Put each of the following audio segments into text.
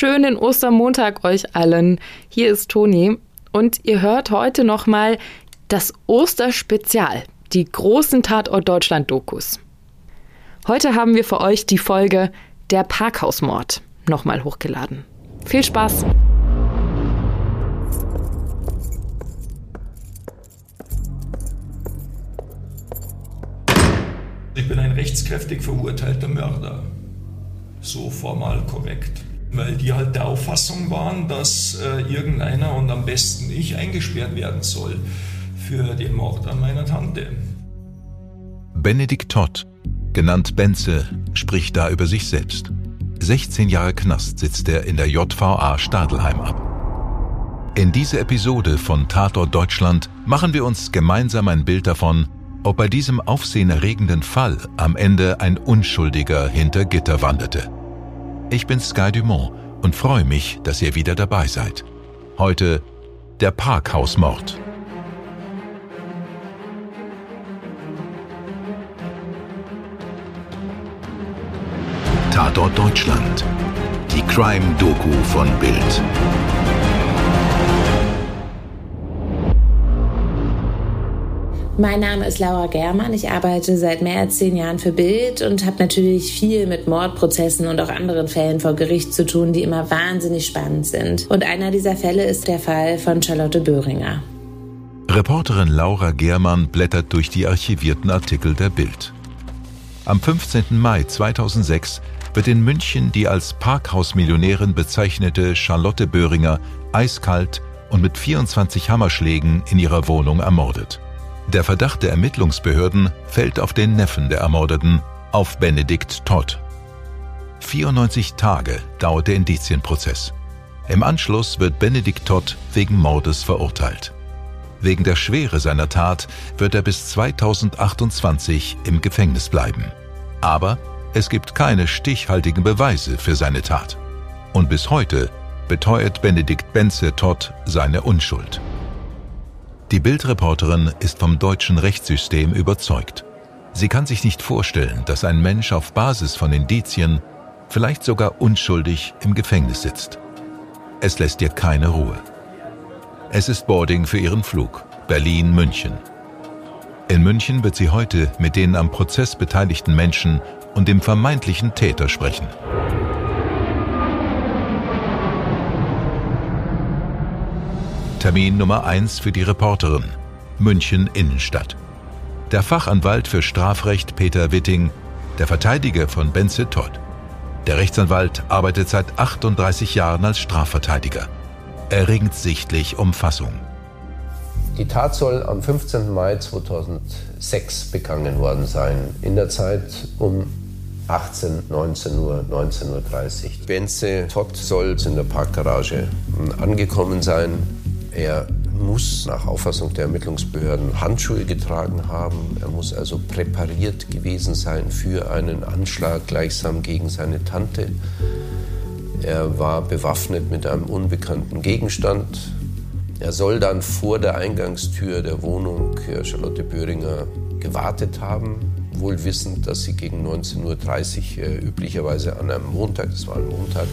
schönen Ostermontag euch allen. Hier ist Toni und ihr hört heute nochmal das Osterspezial, die großen Tatort Deutschland Dokus. Heute haben wir für euch die Folge Der Parkhausmord nochmal hochgeladen. Viel Spaß! Ich bin ein rechtskräftig verurteilter Mörder. So formal korrekt. Weil die halt der Auffassung waren, dass äh, irgendeiner und am besten ich eingesperrt werden soll für den Mord an meiner Tante. Benedikt Todd, genannt Benze, spricht da über sich selbst. 16 Jahre Knast sitzt er in der JVA Stadelheim ab. In dieser Episode von Tatort Deutschland machen wir uns gemeinsam ein Bild davon, ob bei diesem aufsehenerregenden Fall am Ende ein Unschuldiger hinter Gitter wanderte. Ich bin Sky Dumont und freue mich, dass ihr wieder dabei seid. Heute der Parkhausmord. Tatort Deutschland. Die Crime-Doku von Bild. Mein Name ist Laura Germann. Ich arbeite seit mehr als zehn Jahren für Bild und habe natürlich viel mit Mordprozessen und auch anderen Fällen vor Gericht zu tun, die immer wahnsinnig spannend sind. Und einer dieser Fälle ist der Fall von Charlotte Böhringer. Reporterin Laura Germann blättert durch die archivierten Artikel der Bild. Am 15. Mai 2006 wird in München die als Parkhausmillionärin bezeichnete Charlotte Böhringer eiskalt und mit 24 Hammerschlägen in ihrer Wohnung ermordet. Der Verdacht der Ermittlungsbehörden fällt auf den Neffen der Ermordeten, auf Benedikt Todd. 94 Tage dauert der Indizienprozess. Im Anschluss wird Benedikt Todd wegen Mordes verurteilt. Wegen der Schwere seiner Tat wird er bis 2028 im Gefängnis bleiben. Aber es gibt keine stichhaltigen Beweise für seine Tat. Und bis heute beteuert Benedikt Benze Todd seine Unschuld. Die Bildreporterin ist vom deutschen Rechtssystem überzeugt. Sie kann sich nicht vorstellen, dass ein Mensch auf Basis von Indizien, vielleicht sogar unschuldig, im Gefängnis sitzt. Es lässt ihr keine Ruhe. Es ist Boarding für ihren Flug Berlin-München. In München wird sie heute mit den am Prozess beteiligten Menschen und dem vermeintlichen Täter sprechen. Termin Nummer 1 für die Reporterin. München Innenstadt. Der Fachanwalt für Strafrecht Peter Witting, der Verteidiger von Benze Todd. Der Rechtsanwalt arbeitet seit 38 Jahren als Strafverteidiger. Er ringt sichtlich um Fassung. Die Tat soll am 15. Mai 2006 begangen worden sein, in der Zeit um 18, 19 Uhr, 19.30 Uhr. Benze Todd soll in der Parkgarage angekommen sein. Er muss nach Auffassung der Ermittlungsbehörden Handschuhe getragen haben. Er muss also präpariert gewesen sein für einen Anschlag gleichsam gegen seine Tante. Er war bewaffnet mit einem unbekannten Gegenstand. Er soll dann vor der Eingangstür der Wohnung Charlotte Böhringer gewartet haben, wohl wissend, dass sie gegen 19.30 Uhr äh, üblicherweise an einem Montag, das war ein Montag,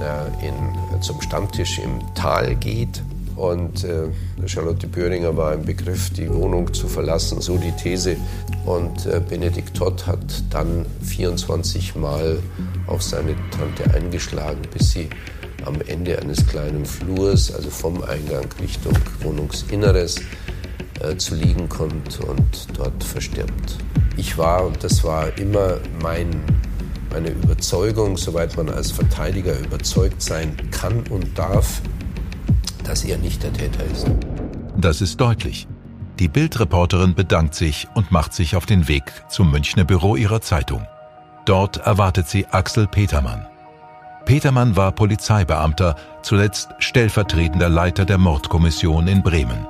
äh, in, zum Stammtisch im Tal geht. Und äh, Charlotte Böhringer war im Begriff, die Wohnung zu verlassen, so die These. Und äh, Benedikt Todd hat dann 24 Mal auf seine Tante eingeschlagen, bis sie am Ende eines kleinen Flurs, also vom Eingang Richtung Wohnungsinneres, äh, zu liegen kommt und dort verstirbt. Ich war, und das war immer mein, meine Überzeugung, soweit man als Verteidiger überzeugt sein kann und darf, dass er nicht der Täter ist. Das ist deutlich. Die Bildreporterin bedankt sich und macht sich auf den Weg zum Münchner Büro ihrer Zeitung. Dort erwartet sie Axel Petermann. Petermann war Polizeibeamter, zuletzt stellvertretender Leiter der Mordkommission in Bremen.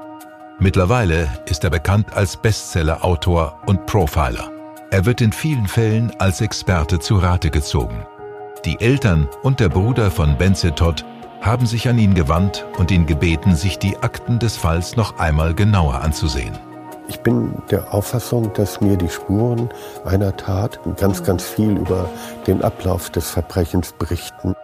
Mittlerweile ist er bekannt als Bestsellerautor und Profiler. Er wird in vielen Fällen als Experte zu Rate gezogen. Die Eltern und der Bruder von Benze Todd haben sich an ihn gewandt und ihn gebeten, sich die Akten des Falls noch einmal genauer anzusehen. Ich bin der Auffassung, dass mir die Spuren einer Tat ganz, ganz viel über den Ablauf des Verbrechens berichten.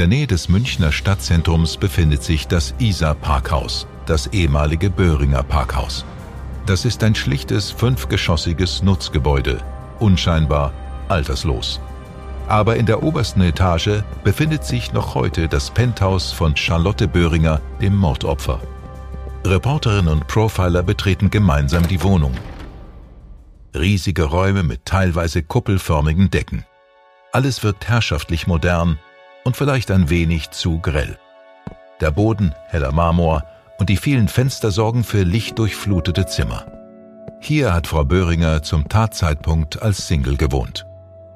der Nähe des Münchner Stadtzentrums befindet sich das Isar Parkhaus, das ehemalige Böhringer Parkhaus. Das ist ein schlichtes fünfgeschossiges Nutzgebäude, unscheinbar alterslos. Aber in der obersten Etage befindet sich noch heute das Penthouse von Charlotte Böhringer, dem Mordopfer. Reporterin und Profiler betreten gemeinsam die Wohnung. Riesige Räume mit teilweise kuppelförmigen Decken. Alles wirkt herrschaftlich modern und vielleicht ein wenig zu grell. Der Boden heller Marmor und die vielen Fenster sorgen für lichtdurchflutete Zimmer. Hier hat Frau Böhringer zum Tatzeitpunkt als Single gewohnt.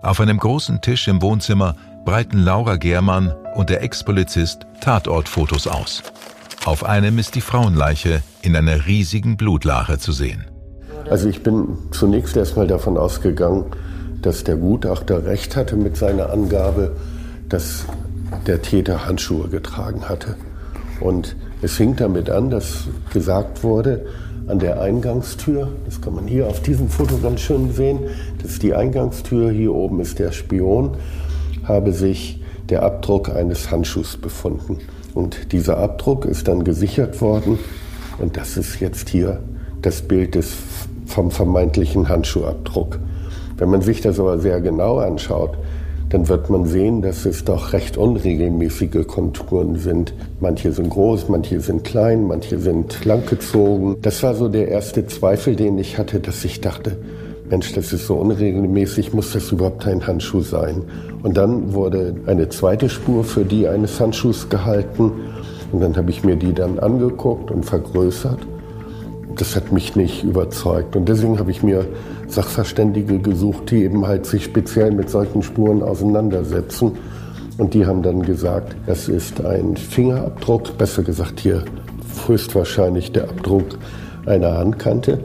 Auf einem großen Tisch im Wohnzimmer breiten Laura Germann und der Ex-Polizist Tatortfotos aus. Auf einem ist die Frauenleiche in einer riesigen Blutlache zu sehen. Also ich bin zunächst erstmal davon ausgegangen, dass der Gutachter recht hatte mit seiner Angabe, dass der Täter Handschuhe getragen hatte. Und es fing damit an, dass gesagt wurde, an der Eingangstür, das kann man hier auf diesem Foto ganz schön sehen, das ist die Eingangstür, hier oben ist der Spion, habe sich der Abdruck eines Handschuhs befunden. Und dieser Abdruck ist dann gesichert worden. Und das ist jetzt hier das Bild des, vom vermeintlichen Handschuhabdruck. Wenn man sich das aber sehr genau anschaut, dann wird man sehen, dass es doch recht unregelmäßige Konturen sind. Manche sind groß, manche sind klein, manche sind langgezogen. Das war so der erste Zweifel, den ich hatte, dass ich dachte, Mensch, das ist so unregelmäßig, muss das überhaupt ein Handschuh sein? Und dann wurde eine zweite Spur für die eines Handschuhs gehalten und dann habe ich mir die dann angeguckt und vergrößert. Das hat mich nicht überzeugt und deswegen habe ich mir Sachverständige gesucht, die eben halt sich speziell mit solchen Spuren auseinandersetzen. Und die haben dann gesagt, es ist ein Fingerabdruck, besser gesagt hier höchstwahrscheinlich der Abdruck einer Handkante.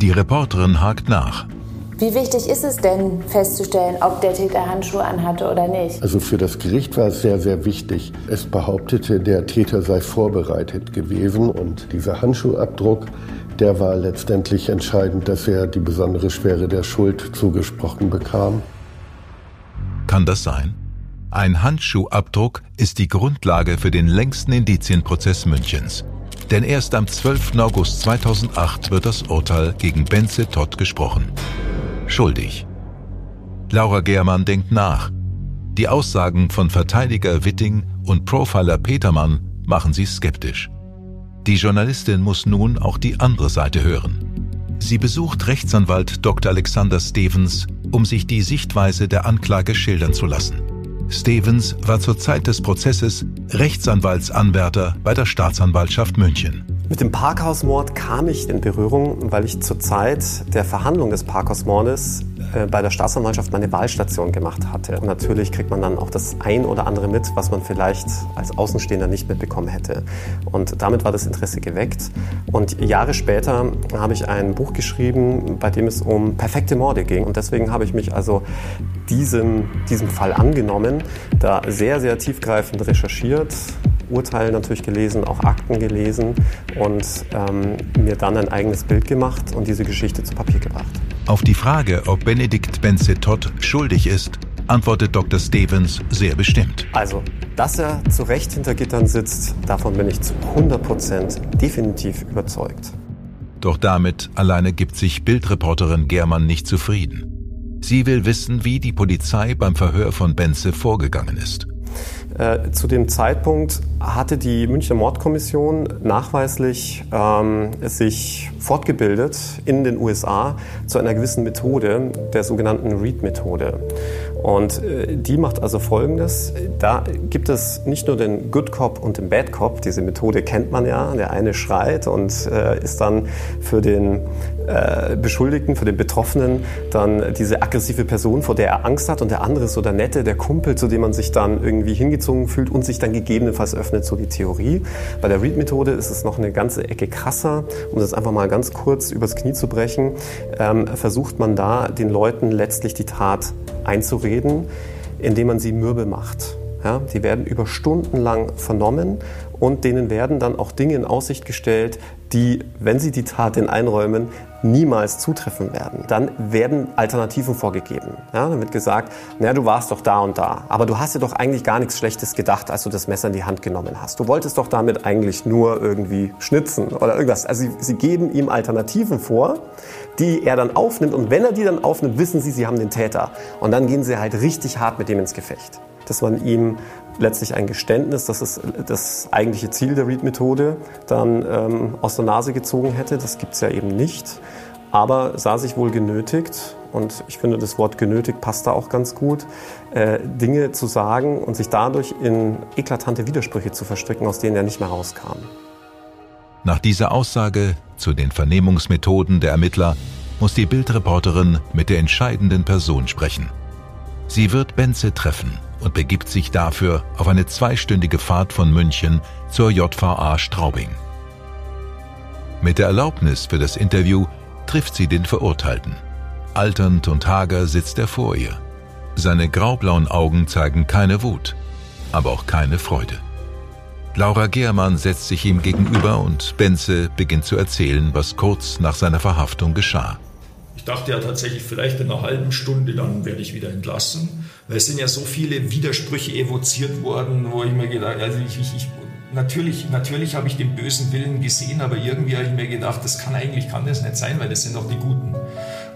Die Reporterin hakt nach. Wie wichtig ist es denn festzustellen, ob der Täter Handschuhe anhatte oder nicht? Also für das Gericht war es sehr, sehr wichtig. Es behauptete, der Täter sei vorbereitet gewesen und dieser Handschuhabdruck der war letztendlich entscheidend, dass er die besondere Schwere der Schuld zugesprochen bekam. Kann das sein? Ein Handschuhabdruck ist die Grundlage für den längsten Indizienprozess Münchens. Denn erst am 12. August 2008 wird das Urteil gegen Benze Todd gesprochen. Schuldig. Laura Germann denkt nach. Die Aussagen von Verteidiger Witting und Profiler Petermann machen sie skeptisch. Die Journalistin muss nun auch die andere Seite hören. Sie besucht Rechtsanwalt Dr. Alexander Stevens, um sich die Sichtweise der Anklage schildern zu lassen. Stevens war zur Zeit des Prozesses Rechtsanwaltsanwärter bei der Staatsanwaltschaft München. Mit dem Parkhausmord kam ich in Berührung, weil ich zur Zeit der Verhandlung des Parkhausmordes äh, bei der Staatsanwaltschaft meine Wahlstation gemacht hatte. Und natürlich kriegt man dann auch das ein oder andere mit, was man vielleicht als Außenstehender nicht mitbekommen hätte. Und damit war das Interesse geweckt. Und Jahre später habe ich ein Buch geschrieben, bei dem es um perfekte Morde ging. Und deswegen habe ich mich also diesem, diesem Fall angenommen, da sehr, sehr tiefgreifend recherchiert, Urteile natürlich gelesen, auch Akten gelesen und ähm, mir dann ein eigenes Bild gemacht und diese Geschichte zu Papier gebracht. Auf die Frage, ob Benedikt Benze-Todd schuldig ist, antwortet Dr. Stevens sehr bestimmt. Also, dass er zu Recht hinter Gittern sitzt, davon bin ich zu 100 Prozent definitiv überzeugt. Doch damit alleine gibt sich Bildreporterin Germann nicht zufrieden. Sie will wissen, wie die Polizei beim Verhör von Benze vorgegangen ist. Äh, zu dem Zeitpunkt hatte die Münchner Mordkommission nachweislich ähm, sich fortgebildet in den USA zu einer gewissen Methode, der sogenannten Read-Methode. Und äh, die macht also Folgendes. Da gibt es nicht nur den Good Cop und den Bad Cop. Diese Methode kennt man ja. Der eine schreit und äh, ist dann für den äh, Beschuldigten, für den Betroffenen dann diese aggressive Person, vor der er Angst hat. Und der andere ist so der Nette, der Kumpel, zu dem man sich dann irgendwie hingezogen fühlt und sich dann gegebenenfalls öffnet, so die Theorie. Bei der Read-Methode ist es noch eine ganze Ecke krasser. Um das einfach mal ganz kurz übers Knie zu brechen, ähm, versucht man da den Leuten letztlich die Tat einzureden, indem man sie mürbe macht. Ja, die werden über Stunden lang vernommen und denen werden dann auch Dinge in Aussicht gestellt, die, wenn sie die Tat in einräumen, niemals zutreffen werden. Dann werden Alternativen vorgegeben. Ja, dann wird gesagt, naja, du warst doch da und da, aber du hast dir doch eigentlich gar nichts Schlechtes gedacht, als du das Messer in die Hand genommen hast. Du wolltest doch damit eigentlich nur irgendwie schnitzen oder irgendwas. Also sie, sie geben ihm Alternativen vor, die er dann aufnimmt und wenn er die dann aufnimmt, wissen sie, sie haben den Täter. Und dann gehen sie halt richtig hart mit dem ins Gefecht dass man ihm letztlich ein Geständnis, das ist das eigentliche Ziel der Read-Methode, dann ähm, aus der Nase gezogen hätte. Das gibt es ja eben nicht. Aber sah sich wohl genötigt, und ich finde, das Wort genötigt passt da auch ganz gut, äh, Dinge zu sagen und sich dadurch in eklatante Widersprüche zu verstricken, aus denen er nicht mehr rauskam. Nach dieser Aussage zu den Vernehmungsmethoden der Ermittler muss die Bildreporterin mit der entscheidenden Person sprechen. Sie wird Benze treffen und begibt sich dafür auf eine zweistündige Fahrt von München zur JVA Straubing. Mit der Erlaubnis für das Interview trifft sie den Verurteilten. Alternd und hager sitzt er vor ihr. Seine graublauen Augen zeigen keine Wut, aber auch keine Freude. Laura Gehrmann setzt sich ihm gegenüber und Benze beginnt zu erzählen, was kurz nach seiner Verhaftung geschah. Ich dachte ja tatsächlich, vielleicht in einer halben Stunde, dann werde ich wieder entlassen. Weil es sind ja so viele Widersprüche evoziert worden, wo ich mir gedacht also ich, ich, ich natürlich, natürlich habe ich den bösen Willen gesehen, aber irgendwie habe ich mir gedacht, das kann eigentlich, kann das nicht sein, weil das sind doch die Guten.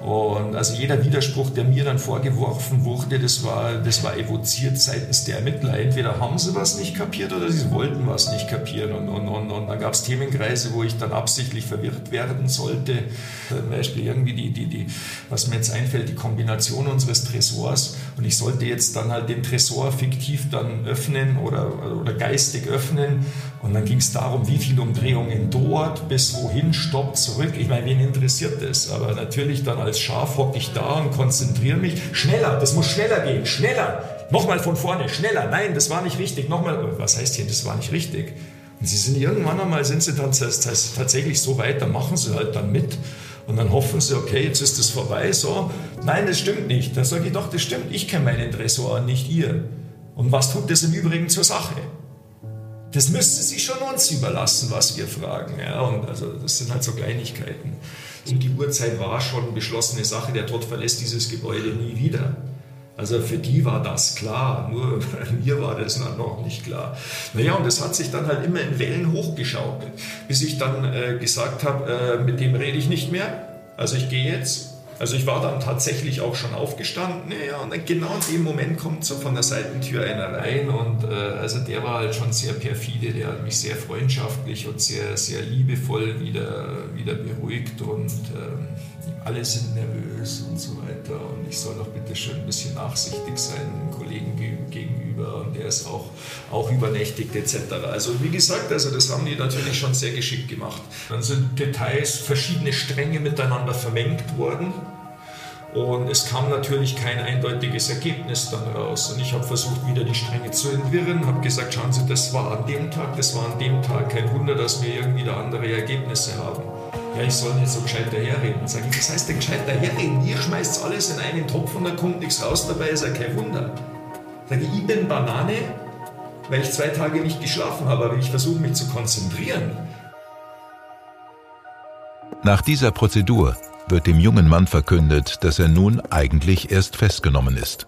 Und also jeder Widerspruch, der mir dann vorgeworfen wurde, das war, das war evoziert seitens der Ermittler. Entweder haben sie was nicht kapiert oder sie wollten was nicht kapieren. Und, und, und, und dann gab es Themenkreise, wo ich dann absichtlich verwirrt werden sollte. Zum Beispiel irgendwie die, die, die, was mir jetzt einfällt, die Kombination unseres Tresors. Und ich sollte jetzt dann halt den Tresor fiktiv dann öffnen oder, oder geistig öffnen. Und dann ging es darum, wie viele Umdrehungen dort, bis wohin, Stopp, zurück. Ich meine, wen interessiert das? Aber natürlich dann als Schaf hocke ich da und konzentriere mich. Schneller, das muss schneller gehen, schneller. Nochmal von vorne, schneller. Nein, das war nicht richtig. Nochmal, was heißt hier, das war nicht richtig? Und sie sind irgendwann einmal, sind sie dann tatsächlich so weit, dann machen sie halt dann mit. Und dann hoffen sie, okay, jetzt ist das vorbei, so. Nein, das stimmt nicht. Dann sage ich doch, das stimmt. Ich kenne meinen Tresor, nicht ihr. Und was tut das im Übrigen zur Sache? Das müsste sich schon uns überlassen, was wir fragen. Ja, und also das sind halt so Kleinigkeiten. Und die Uhrzeit war schon beschlossene Sache. Der Tod verlässt dieses Gebäude nie wieder. Also für die war das klar, nur mir war das noch nicht klar. Naja, und das hat sich dann halt immer in Wellen hochgeschaukelt, bis ich dann äh, gesagt habe, äh, mit dem rede ich nicht mehr. Also ich gehe jetzt also ich war dann tatsächlich auch schon aufgestanden, ja, und dann genau in dem Moment kommt so von der Seitentür einer rein und äh, also der war halt schon sehr perfide, der hat mich sehr freundschaftlich und sehr, sehr liebevoll wieder, wieder beruhigt und ähm, alle sind nervös und so weiter und ich soll doch bitte schön ein bisschen nachsichtig sein Kollegen gegenüber der ist auch, auch übernächtigt etc. Also wie gesagt, also das haben die natürlich schon sehr geschickt gemacht. Dann sind Details, verschiedene Stränge miteinander vermengt worden und es kam natürlich kein eindeutiges Ergebnis dann raus. Und ich habe versucht, wieder die Stränge zu entwirren, habe gesagt, schauen Sie, das war an dem Tag, das war an dem Tag. Kein Wunder, dass wir irgendwie da andere Ergebnisse haben. Ja, ich soll nicht so gescheit daherreden. Sag ich, das heißt denn gescheit daherreden? Ihr schmeißt alles in einen Topf und da kommt nichts raus dabei, ist ja kein Wunder. Sag ich, ich bin Banane, weil ich zwei Tage nicht geschlafen habe, aber ich versuche mich zu konzentrieren. Nach dieser Prozedur wird dem jungen Mann verkündet, dass er nun eigentlich erst festgenommen ist.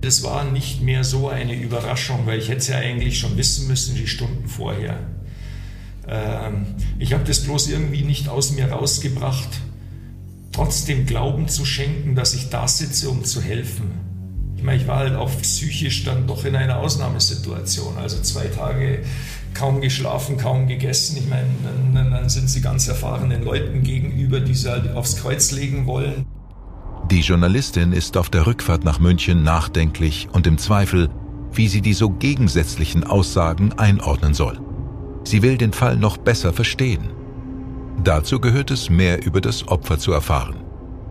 Das war nicht mehr so eine Überraschung, weil ich hätte es ja eigentlich schon wissen müssen, die Stunden vorher. Ähm, ich habe das bloß irgendwie nicht aus mir rausgebracht, trotzdem Glauben zu schenken, dass ich da sitze, um zu helfen. Ich meine, ich war halt auch psychisch dann doch in einer Ausnahmesituation. Also zwei Tage kaum geschlafen, kaum gegessen. Ich meine, dann, dann sind sie ganz erfahrenen Leuten gegenüber, die sie halt aufs Kreuz legen wollen. Die Journalistin ist auf der Rückfahrt nach München nachdenklich und im Zweifel, wie sie die so gegensätzlichen Aussagen einordnen soll. Sie will den Fall noch besser verstehen. Dazu gehört es, mehr über das Opfer zu erfahren.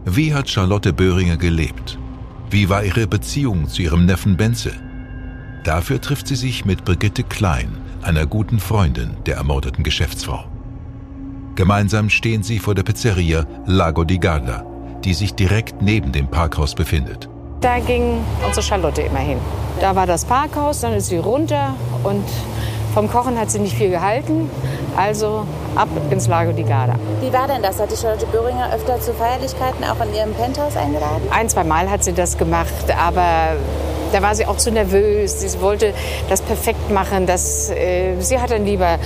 Wie hat Charlotte Böhringer gelebt? Wie war ihre Beziehung zu ihrem Neffen Benze? Dafür trifft sie sich mit Brigitte Klein, einer guten Freundin der ermordeten Geschäftsfrau. Gemeinsam stehen sie vor der Pizzeria Lago di Garda, die sich direkt neben dem Parkhaus befindet. Da ging unsere Charlotte immer hin. Da war das Parkhaus, dann ist sie runter und vom Kochen hat sie nicht viel gehalten. Also ab ins Lago di Garda. Wie war denn das? Hat die Charlotte Böhringer öfter zu Feierlichkeiten auch in ihrem Penthouse eingeladen? Ein, zwei Mal hat sie das gemacht, aber da war sie auch zu nervös. Sie wollte das perfekt machen. Das, äh, sie hat dann lieber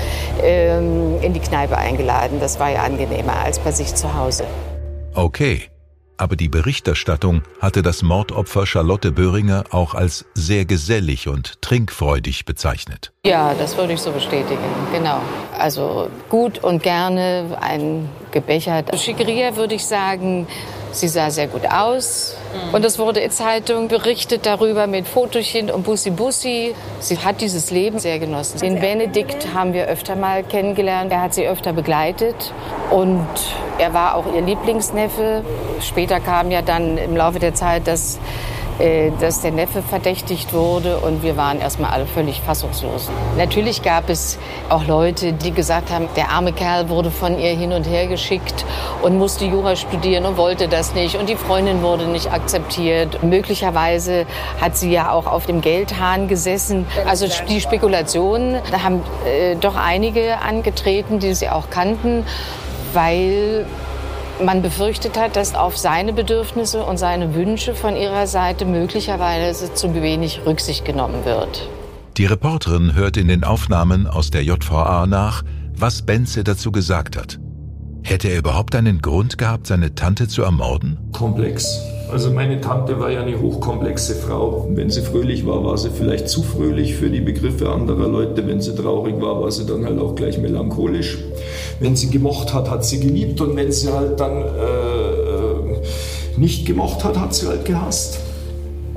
äh, in die Kneipe eingeladen. Das war ja angenehmer als bei sich zu Hause. Okay, aber die Berichterstattung hatte das Mordopfer Charlotte Böhringer auch als sehr gesellig und trinkfreudig bezeichnet. Ja, das würde ich so bestätigen, genau. Also gut und gerne ein gebechert. Schickeria würde ich sagen, sie sah sehr gut aus. Und es wurde in Zeitung berichtet darüber mit Fotochen und Bussi Bussi. Sie hat dieses Leben sehr genossen. Den Benedikt haben wir öfter mal kennengelernt. Er hat sie öfter begleitet und er war auch ihr Lieblingsneffe. Später kam ja dann im Laufe der Zeit das äh, dass der Neffe verdächtigt wurde und wir waren erstmal alle völlig fassungslos. Natürlich gab es auch Leute, die gesagt haben, der arme Kerl wurde von ihr hin und her geschickt und musste Jura studieren und wollte das nicht und die Freundin wurde nicht akzeptiert. Möglicherweise hat sie ja auch auf dem Geldhahn gesessen. Also die Spekulationen, da haben äh, doch einige angetreten, die sie auch kannten, weil man befürchtet hat, dass auf seine Bedürfnisse und seine Wünsche von ihrer Seite möglicherweise zu wenig Rücksicht genommen wird. Die Reporterin hört in den Aufnahmen aus der JVA nach, was Benze dazu gesagt hat. Hätte er überhaupt einen Grund gehabt, seine Tante zu ermorden? Komplex. Also meine Tante war ja eine hochkomplexe Frau. Wenn sie fröhlich war, war sie vielleicht zu fröhlich für die Begriffe anderer Leute. Wenn sie traurig war, war sie dann halt auch gleich melancholisch. Wenn sie gemocht hat, hat sie geliebt. Und wenn sie halt dann äh, äh nicht gemocht hat, hat sie halt gehasst.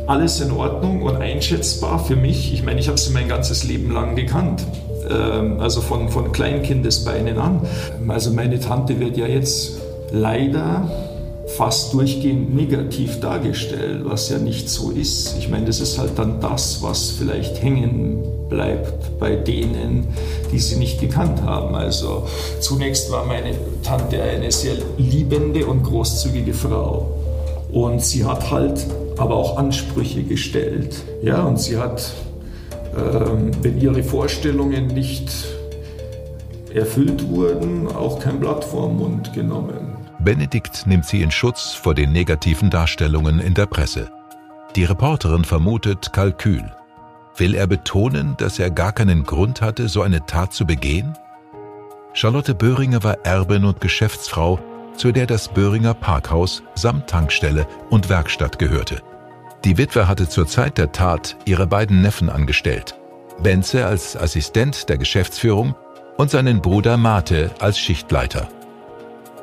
Alles in Ordnung und einschätzbar für mich. Ich meine, ich habe sie mein ganzes Leben lang gekannt ähm, also von, von Kleinkindesbeinen an. Also meine Tante wird ja jetzt leider fast durchgehend negativ dargestellt, was ja nicht so ist. Ich meine, das ist halt dann das, was vielleicht hängen bleibt bei denen, die sie nicht gekannt haben. Also zunächst war meine Tante eine sehr liebende und großzügige Frau. Und sie hat halt aber auch Ansprüche gestellt. Ja, und sie hat, ähm, wenn ihre Vorstellungen nicht erfüllt wurden, auch kein Blatt vor den Mund genommen. Benedikt nimmt sie in Schutz vor den negativen Darstellungen in der Presse. Die Reporterin vermutet Kalkül. Will er betonen, dass er gar keinen Grund hatte, so eine Tat zu begehen? Charlotte Böhringer war Erbin und Geschäftsfrau, zu der das Böhringer Parkhaus samt Tankstelle und Werkstatt gehörte. Die Witwe hatte zur Zeit der Tat ihre beiden Neffen angestellt. Benze als Assistent der Geschäftsführung und seinen Bruder Mate als Schichtleiter.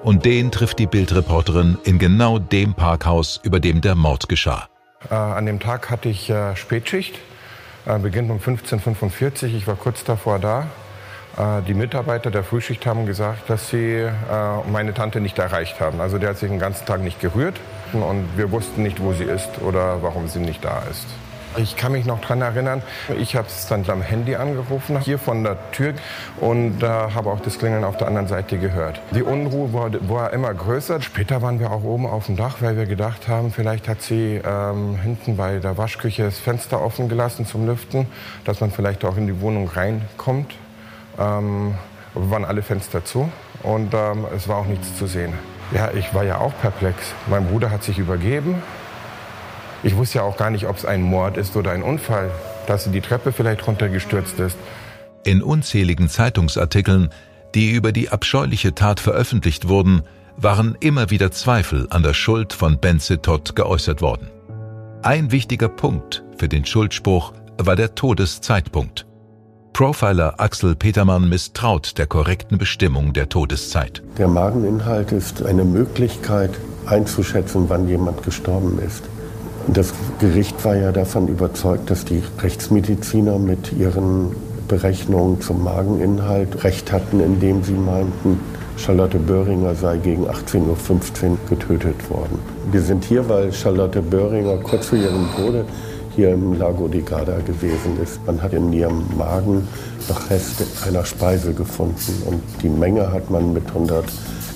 Und den trifft die Bildreporterin in genau dem Parkhaus, über dem der Mord geschah. Äh, an dem Tag hatte ich äh, Spätschicht, äh, beginnt um 15.45 Uhr. Ich war kurz davor da. Äh, die Mitarbeiter der Frühschicht haben gesagt, dass sie äh, meine Tante nicht erreicht haben. Also der hat sich den ganzen Tag nicht gerührt und wir wussten nicht, wo sie ist oder warum sie nicht da ist. Ich kann mich noch daran erinnern, ich habe es dann am Handy angerufen, hier von der Tür und äh, habe auch das Klingeln auf der anderen Seite gehört. Die Unruhe war, war, immer größer. Später waren wir auch oben auf dem Dach, weil wir gedacht haben, vielleicht hat sie ähm, hinten bei der Waschküche das Fenster offen gelassen zum Lüften, dass man vielleicht auch in die Wohnung reinkommt. Ähm, waren alle Fenster zu und ähm, es war auch nichts zu sehen. Ja, ich war ja auch perplex. Mein Bruder hat sich übergeben. Ich wusste ja auch gar nicht, ob es ein Mord ist oder ein Unfall, dass sie die Treppe vielleicht runtergestürzt ist. In unzähligen Zeitungsartikeln, die über die abscheuliche Tat veröffentlicht wurden, waren immer wieder Zweifel an der Schuld von Benze Todd geäußert worden. Ein wichtiger Punkt für den Schuldspruch war der Todeszeitpunkt. Profiler Axel Petermann misstraut der korrekten Bestimmung der Todeszeit. Der Mageninhalt ist eine Möglichkeit einzuschätzen, wann jemand gestorben ist. Das Gericht war ja davon überzeugt, dass die Rechtsmediziner mit ihren Berechnungen zum Mageninhalt recht hatten, indem sie meinten, Charlotte Böhringer sei gegen 18.15 Uhr getötet worden. Wir sind hier, weil Charlotte Böhringer kurz vor ihrem Tode hier im Lago di Garda gewesen ist. Man hat in ihrem Magen noch Reste einer Speise gefunden und die Menge hat man mit 100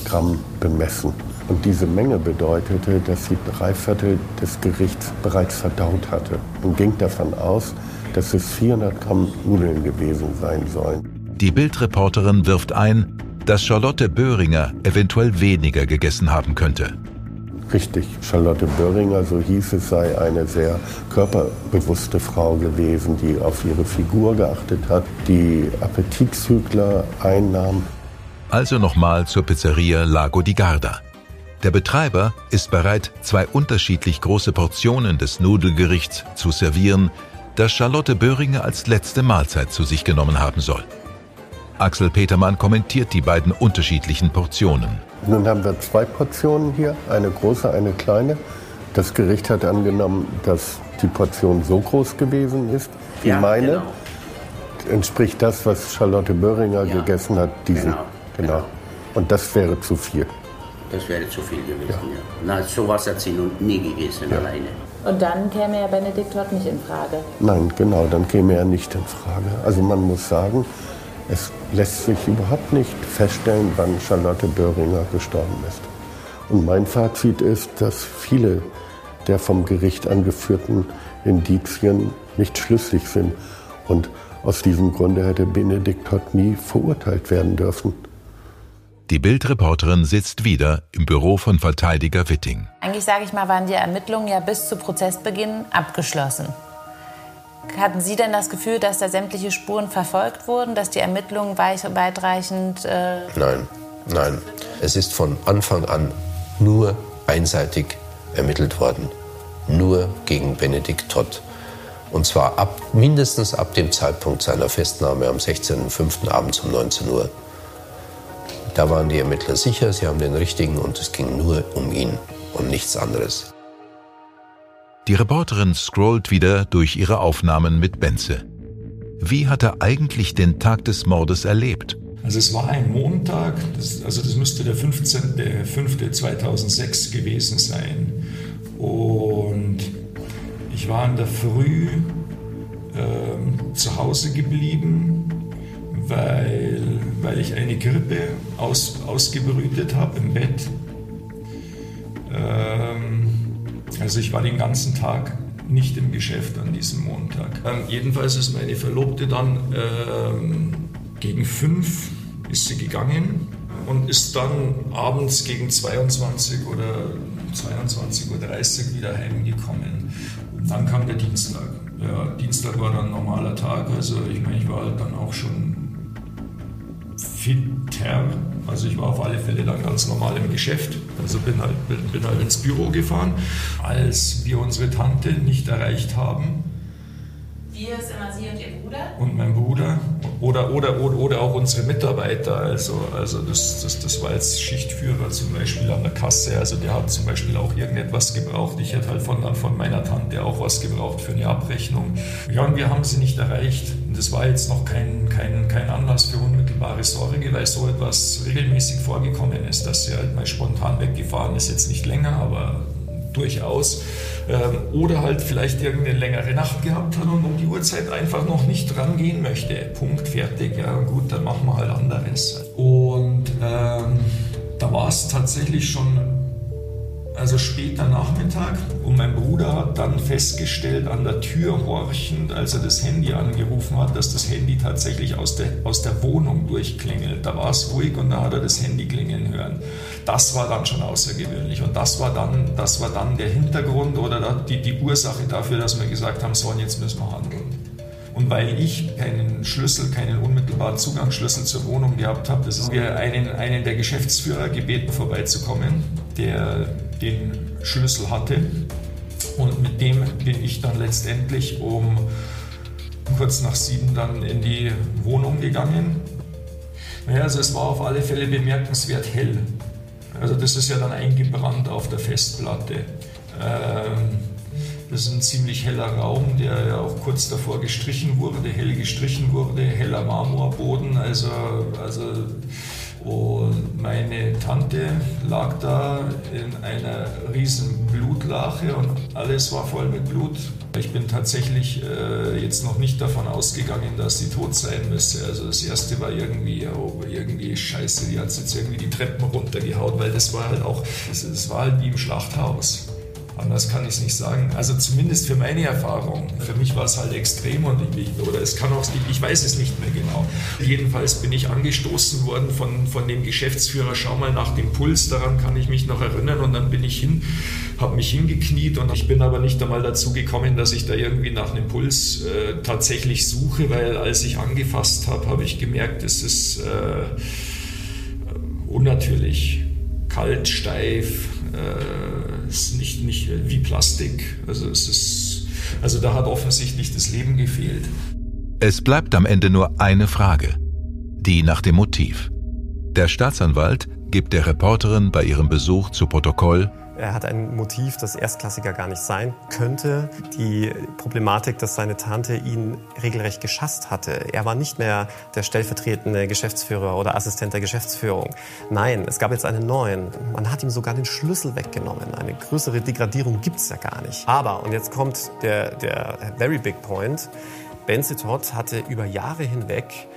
Gramm bemessen. Und diese Menge bedeutete, dass sie drei Viertel des Gerichts bereits verdaut hatte und ging davon aus, dass es 400 Gramm Nudeln gewesen sein sollen. Die Bildreporterin wirft ein, dass Charlotte Böhringer eventuell weniger gegessen haben könnte. Richtig, Charlotte Böhringer, so hieß es, sei eine sehr körperbewusste Frau gewesen, die auf ihre Figur geachtet hat, die Appetitzügler einnahm. Also nochmal zur Pizzeria Lago di Garda. Der Betreiber ist bereit, zwei unterschiedlich große Portionen des Nudelgerichts zu servieren, das Charlotte Böhringer als letzte Mahlzeit zu sich genommen haben soll. Axel Petermann kommentiert die beiden unterschiedlichen Portionen. Nun haben wir zwei Portionen hier, eine große, eine kleine. Das Gericht hat angenommen, dass die Portion so groß gewesen ist wie ja, meine. Genau. Entspricht das, was Charlotte Böhringer ja, gegessen hat, diesen. Genau, genau. genau. Und das wäre zu viel. Das wäre zu viel gewesen, ja. ja. Na, sowas hat sie noch nie gegessen ja. alleine. Und dann käme ja Benedikt Todd nicht in Frage. Nein, genau, dann käme er nicht in Frage. Also man muss sagen, es lässt sich überhaupt nicht feststellen, wann Charlotte Böhringer gestorben ist. Und mein Fazit ist, dass viele der vom Gericht angeführten Indizien nicht schlüssig sind. Und aus diesem Grunde hätte Benedikt Todd nie verurteilt werden dürfen. Die Bildreporterin sitzt wieder im Büro von Verteidiger Witting. Eigentlich sage ich mal, waren die Ermittlungen ja bis zu Prozessbeginn abgeschlossen. Hatten Sie denn das Gefühl, dass da sämtliche Spuren verfolgt wurden, dass die Ermittlungen weitreichend? Äh nein, nein. Es ist von Anfang an nur einseitig ermittelt worden, nur gegen Benedikt Todd. Und zwar ab, mindestens ab dem Zeitpunkt seiner Festnahme am 16.05. abends um 19 Uhr. Da waren die Ermittler sicher, sie haben den richtigen und es ging nur um ihn und nichts anderes. Die Reporterin scrollt wieder durch ihre Aufnahmen mit Benze. Wie hat er eigentlich den Tag des Mordes erlebt? Also es war ein Montag, das, also das müsste der 15.05.2006 gewesen sein. Und ich war in der Früh äh, zu Hause geblieben weil, weil ich eine Grippe aus, ausgebrütet habe im Bett. Ähm, also ich war den ganzen Tag nicht im Geschäft an diesem Montag. Ähm, jedenfalls ist meine Verlobte dann ähm, gegen fünf ist sie gegangen und ist dann abends gegen 22 oder 22.30 Uhr wieder heimgekommen. Und dann kam der Dienstag. Ja, Dienstag war dann ein normaler Tag, also ich meine, ich war halt dann auch schon fitter. Also ich war auf alle Fälle dann ganz normal im Geschäft. Also bin halt, bin, bin halt ins Büro gefahren. Als wir unsere Tante nicht erreicht haben, wir ist immer Sie und Ihr? Und mein Bruder. Oder, oder, oder, oder auch unsere Mitarbeiter. Also, also das, das, das war jetzt Schichtführer zum Beispiel an der Kasse. Also der hat zum Beispiel auch irgendetwas gebraucht. Ich hätte halt von, von meiner Tante auch was gebraucht für eine Abrechnung. Ja, und wir haben sie nicht erreicht. Das war jetzt noch kein, kein, kein Anlass für unmittelbare Sorge, weil so etwas regelmäßig vorgekommen ist, dass sie halt mal spontan weggefahren ist. Jetzt nicht länger, aber durchaus. Ähm, oder halt vielleicht irgendeine längere Nacht gehabt hat und um die Uhrzeit einfach noch nicht rangehen möchte. Punkt, fertig. Ja, gut, dann machen wir halt anderes. Und ähm, da war es tatsächlich schon also später Nachmittag. Und mein Bruder hat dann festgestellt, an der Tür horchend, als er das Handy angerufen hat, dass das Handy tatsächlich aus der, aus der Wohnung durchklingelt. Da war es ruhig und da hat er das Handy klingeln hören. Das war dann schon außergewöhnlich. Und das war dann, das war dann der Hintergrund oder die, die Ursache dafür, dass wir gesagt haben, so, jetzt müssen wir handeln. Und weil ich keinen Schlüssel, keinen unmittelbaren Zugangsschlüssel zur Wohnung gehabt habe, das ist wir einen, einen der Geschäftsführer gebeten, vorbeizukommen, der den Schlüssel hatte. Und mit dem bin ich dann letztendlich um kurz nach sieben dann in die Wohnung gegangen. Naja, also es war auf alle Fälle bemerkenswert hell. Also das ist ja dann eingebrannt auf der Festplatte. Ähm, das ist ein ziemlich heller Raum, der ja auch kurz davor gestrichen wurde, hell gestrichen wurde, heller Marmorboden. Also, also und meine Tante lag da in einer riesen Blutlache und alles war voll mit Blut. Ich bin tatsächlich äh, jetzt noch nicht davon ausgegangen, dass sie tot sein müsste. Also das erste war irgendwie, oh, irgendwie scheiße, die hat jetzt irgendwie die Treppen runtergehaut, weil das war halt auch, es war halt wie im Schlachthaus. Anders kann ich es nicht sagen. Also zumindest für meine Erfahrung. Für mich war es halt extrem und ich, oder es kann auch, ich weiß es nicht mehr genau. Jedenfalls bin ich angestoßen worden von, von dem Geschäftsführer, schau mal nach dem Puls, daran kann ich mich noch erinnern und dann bin ich hin, habe mich hingekniet und ich bin aber nicht einmal dazu gekommen, dass ich da irgendwie nach einem Puls äh, tatsächlich suche, weil als ich angefasst habe, habe ich gemerkt, es ist äh, unnatürlich, kalt, steif. Äh, ist nicht, nicht wie Plastik. Also es ist, also da hat offensichtlich das Leben gefehlt. Es bleibt am Ende nur eine Frage, die nach dem Motiv. Der Staatsanwalt gibt der Reporterin bei ihrem Besuch zu Protokoll, er hat ein Motiv, das Erstklassiger gar nicht sein könnte. Die Problematik, dass seine Tante ihn regelrecht geschasst hatte. Er war nicht mehr der stellvertretende Geschäftsführer oder Assistent der Geschäftsführung. Nein, es gab jetzt einen neuen. Man hat ihm sogar den Schlüssel weggenommen. Eine größere Degradierung gibt es ja gar nicht. Aber, und jetzt kommt der, der very big point, Benze Todd hatte über Jahre hinweg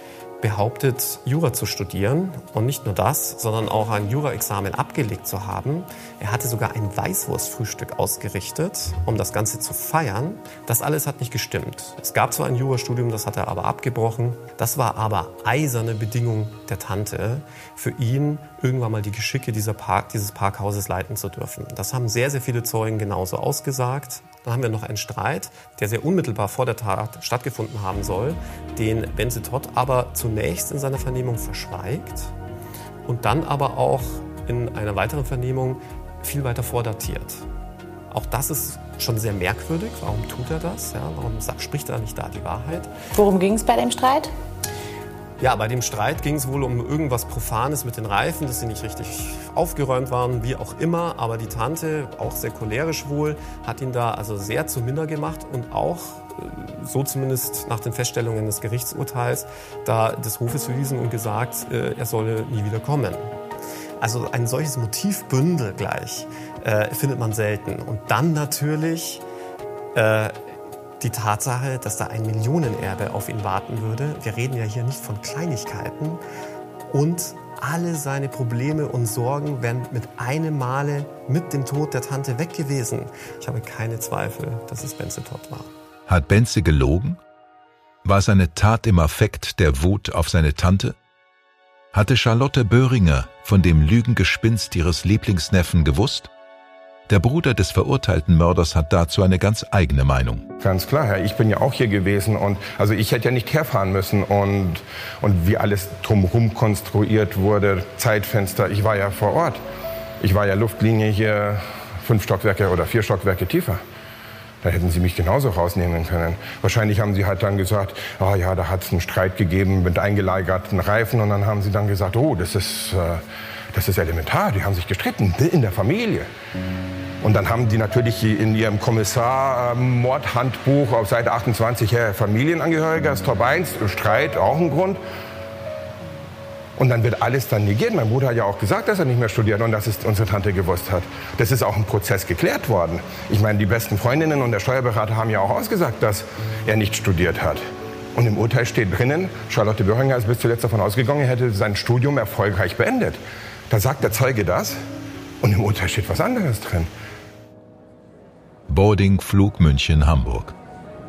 behauptet, Jura zu studieren und nicht nur das, sondern auch ein Jura-Examen abgelegt zu haben. Er hatte sogar ein Weißwurstfrühstück ausgerichtet, um das Ganze zu feiern. Das alles hat nicht gestimmt. Es gab zwar ein Jurastudium, das hat er aber abgebrochen. Das war aber eiserne Bedingung der Tante, für ihn irgendwann mal die Geschicke dieser Park, dieses Parkhauses leiten zu dürfen. Das haben sehr, sehr viele Zeugen genauso ausgesagt. Dann haben wir noch einen Streit, der sehr unmittelbar vor der Tat stattgefunden haben soll, den Benze Todd aber zunächst in seiner Vernehmung verschweigt und dann aber auch in einer weiteren Vernehmung viel weiter vordatiert. Auch das ist schon sehr merkwürdig. Warum tut er das? Ja, warum spricht er nicht da die Wahrheit? Worum ging es bei dem Streit? Ja, bei dem Streit ging es wohl um irgendwas Profanes mit den Reifen, dass sie nicht richtig aufgeräumt waren, wie auch immer. Aber die Tante, auch sehr cholerisch wohl, hat ihn da also sehr zu minder gemacht und auch, äh, so zumindest nach den Feststellungen des Gerichtsurteils, da des Hofes verwiesen und gesagt, äh, er solle nie wieder kommen. Also ein solches Motivbündel gleich äh, findet man selten. Und dann natürlich äh, die Tatsache, dass da ein Millionenerbe auf ihn warten würde. Wir reden ja hier nicht von Kleinigkeiten. Und alle seine Probleme und Sorgen wären mit einem Male mit dem Tod der Tante weg gewesen. Ich habe keine Zweifel, dass es Benze Todd war. Hat Benze gelogen? War seine Tat im Affekt der Wut auf seine Tante? Hatte Charlotte Böhringer von dem Lügengespinst ihres Lieblingsneffen gewusst? Der Bruder des verurteilten Mörders hat dazu eine ganz eigene Meinung. Ganz klar, ja, ich bin ja auch hier gewesen und also ich hätte ja nicht herfahren müssen und, und wie alles drumherum konstruiert wurde, Zeitfenster, ich war ja vor Ort. Ich war ja Luftlinie hier fünf Stockwerke oder vier Stockwerke tiefer. Da hätten sie mich genauso rausnehmen können. Wahrscheinlich haben sie halt dann gesagt, oh ja, da hat es einen Streit gegeben mit eingelagerten Reifen und dann haben sie dann gesagt, oh, das ist, äh, das ist elementar, die haben sich gestritten in der Familie. Und dann haben die natürlich in ihrem Kommissar-Mordhandbuch auf Seite 28 ja, Familienangehöriger, das Top 1, Streit, auch ein Grund. Und dann wird alles dann negiert. Mein Bruder hat ja auch gesagt, dass er nicht mehr studiert und dass es unsere Tante gewusst hat. Das ist auch im Prozess geklärt worden. Ich meine, die besten Freundinnen und der Steuerberater haben ja auch ausgesagt, dass er nicht studiert hat. Und im Urteil steht drinnen, Charlotte Böhringer ist bis zuletzt davon ausgegangen, er hätte sein Studium erfolgreich beendet. Da sagt der Zeuge das und im Urteil steht was anderes drin. Boarding Flug München Hamburg.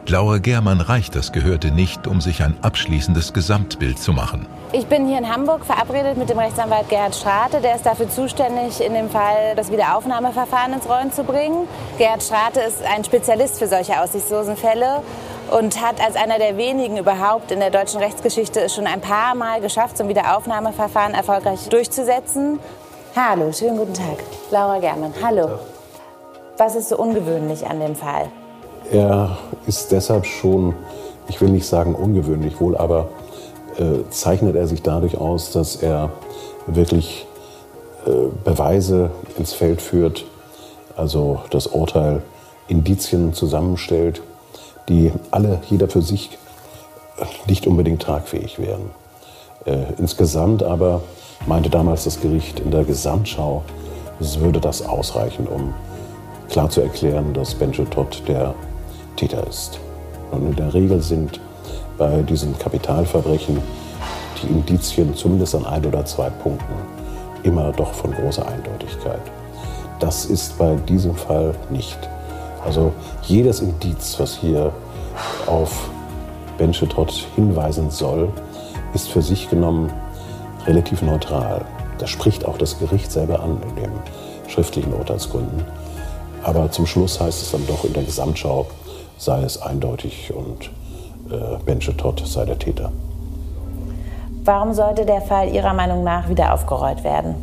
Laura Germann reicht das Gehörte nicht, um sich ein abschließendes Gesamtbild zu machen. Ich bin hier in Hamburg verabredet mit dem Rechtsanwalt Gerhard Strate. Der ist dafür zuständig, in dem Fall das Wiederaufnahmeverfahren ins Rollen zu bringen. Gerhard Strate ist ein Spezialist für solche aussichtslosen Fälle und hat als einer der wenigen überhaupt in der deutschen Rechtsgeschichte es schon ein paar Mal geschafft, so ein Wiederaufnahmeverfahren erfolgreich durchzusetzen. Hallo, schönen guten Tag. Laura Germann, hallo. Was ist so ungewöhnlich an dem Fall? Er ist deshalb schon, ich will nicht sagen ungewöhnlich wohl, aber äh, zeichnet er sich dadurch aus, dass er wirklich äh, Beweise ins Feld führt, also das Urteil Indizien zusammenstellt, die alle, jeder für sich, nicht unbedingt tragfähig wären. Äh, insgesamt aber meinte damals das Gericht in der Gesamtschau, es würde das ausreichen, um klar zu erklären, dass Benjo Todd der Täter ist. Und in der Regel sind bei diesen Kapitalverbrechen die Indizien zumindest an ein oder zwei Punkten immer doch von großer Eindeutigkeit. Das ist bei diesem Fall nicht. Also jedes Indiz, was hier auf Benchetot hinweisen soll, ist für sich genommen relativ neutral. Das spricht auch das Gericht selber an in den schriftlichen Urteilsgründen. Aber zum Schluss heißt es dann doch in der Gesamtschau, sei es eindeutig und äh, Benchetot sei der Täter. Warum sollte der Fall Ihrer Meinung nach wieder aufgerollt werden?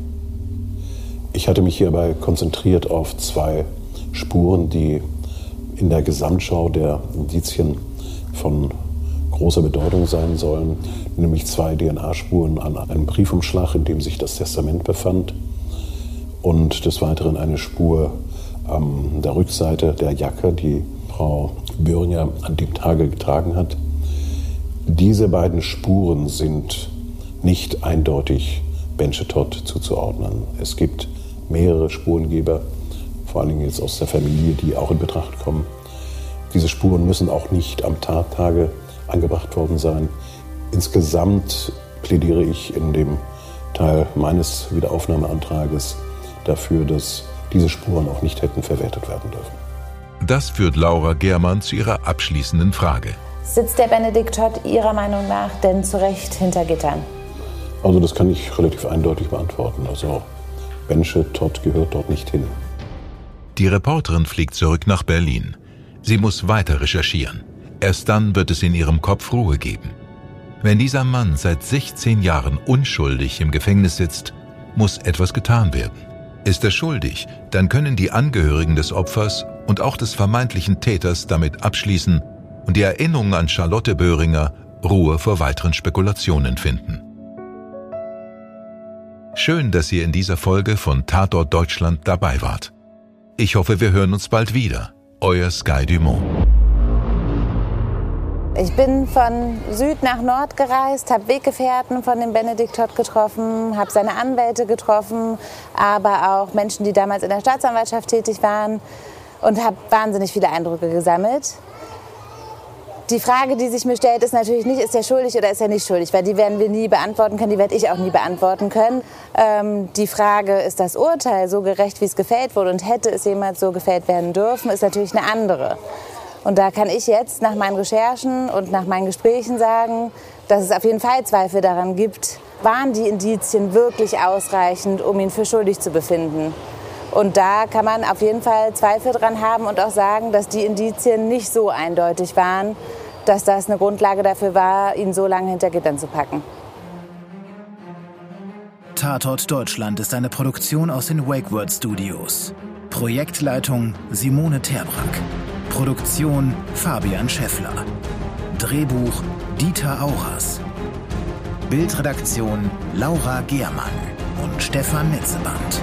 Ich hatte mich hierbei konzentriert auf zwei Spuren, die in der Gesamtschau der Indizien von großer Bedeutung sein sollen, nämlich zwei DNA-Spuren an einem Briefumschlag, in dem sich das Testament befand und des Weiteren eine Spur an der Rückseite der Jacke, die Frau Böhringer an dem Tage getragen hat. Diese beiden Spuren sind nicht eindeutig Benchetot zuzuordnen. Es gibt mehrere Spurengeber, vor allen Dingen jetzt aus der Familie, die auch in Betracht kommen. Diese Spuren müssen auch nicht am Tattage angebracht worden sein. Insgesamt plädiere ich in dem Teil meines Wiederaufnahmeantrages dafür, dass diese Spuren auch nicht hätten verwertet werden dürfen. Das führt Laura Germann zu ihrer abschließenden Frage. Sitzt der Benedikt Todd Ihrer Meinung nach denn zu Recht hinter Gittern? Also das kann ich relativ eindeutig beantworten. Also Bensche Todd gehört dort nicht hin. Die Reporterin fliegt zurück nach Berlin. Sie muss weiter recherchieren. Erst dann wird es in ihrem Kopf Ruhe geben. Wenn dieser Mann seit 16 Jahren unschuldig im Gefängnis sitzt, muss etwas getan werden. Ist er schuldig, dann können die Angehörigen des Opfers und auch des vermeintlichen Täters damit abschließen und die Erinnerung an Charlotte Böhringer Ruhe vor weiteren Spekulationen finden. Schön, dass ihr in dieser Folge von Tatort Deutschland dabei wart. Ich hoffe, wir hören uns bald wieder. Euer Sky Dumont. Ich bin von Süd nach Nord gereist, habe Weggefährten von dem Benedikt Todd getroffen, habe seine Anwälte getroffen, aber auch Menschen, die damals in der Staatsanwaltschaft tätig waren und habe wahnsinnig viele Eindrücke gesammelt. Die Frage, die sich mir stellt, ist natürlich nicht, ist er schuldig oder ist er nicht schuldig, weil die werden wir nie beantworten können, die werde ich auch nie beantworten können. Ähm, die Frage, ist das Urteil so gerecht, wie es gefällt wurde und hätte es jemals so gefällt werden dürfen, ist natürlich eine andere. Und da kann ich jetzt nach meinen Recherchen und nach meinen Gesprächen sagen, dass es auf jeden Fall Zweifel daran gibt, waren die Indizien wirklich ausreichend, um ihn für schuldig zu befinden. Und da kann man auf jeden Fall Zweifel dran haben und auch sagen, dass die Indizien nicht so eindeutig waren, dass das eine Grundlage dafür war, ihn so lange hinter Gittern zu packen. Tatort Deutschland ist eine Produktion aus den WakeWord Studios. Projektleitung Simone Terbrack. Produktion Fabian Scheffler. Drehbuch Dieter Auras. Bildredaktion Laura Gehrmann und Stefan Netzeband.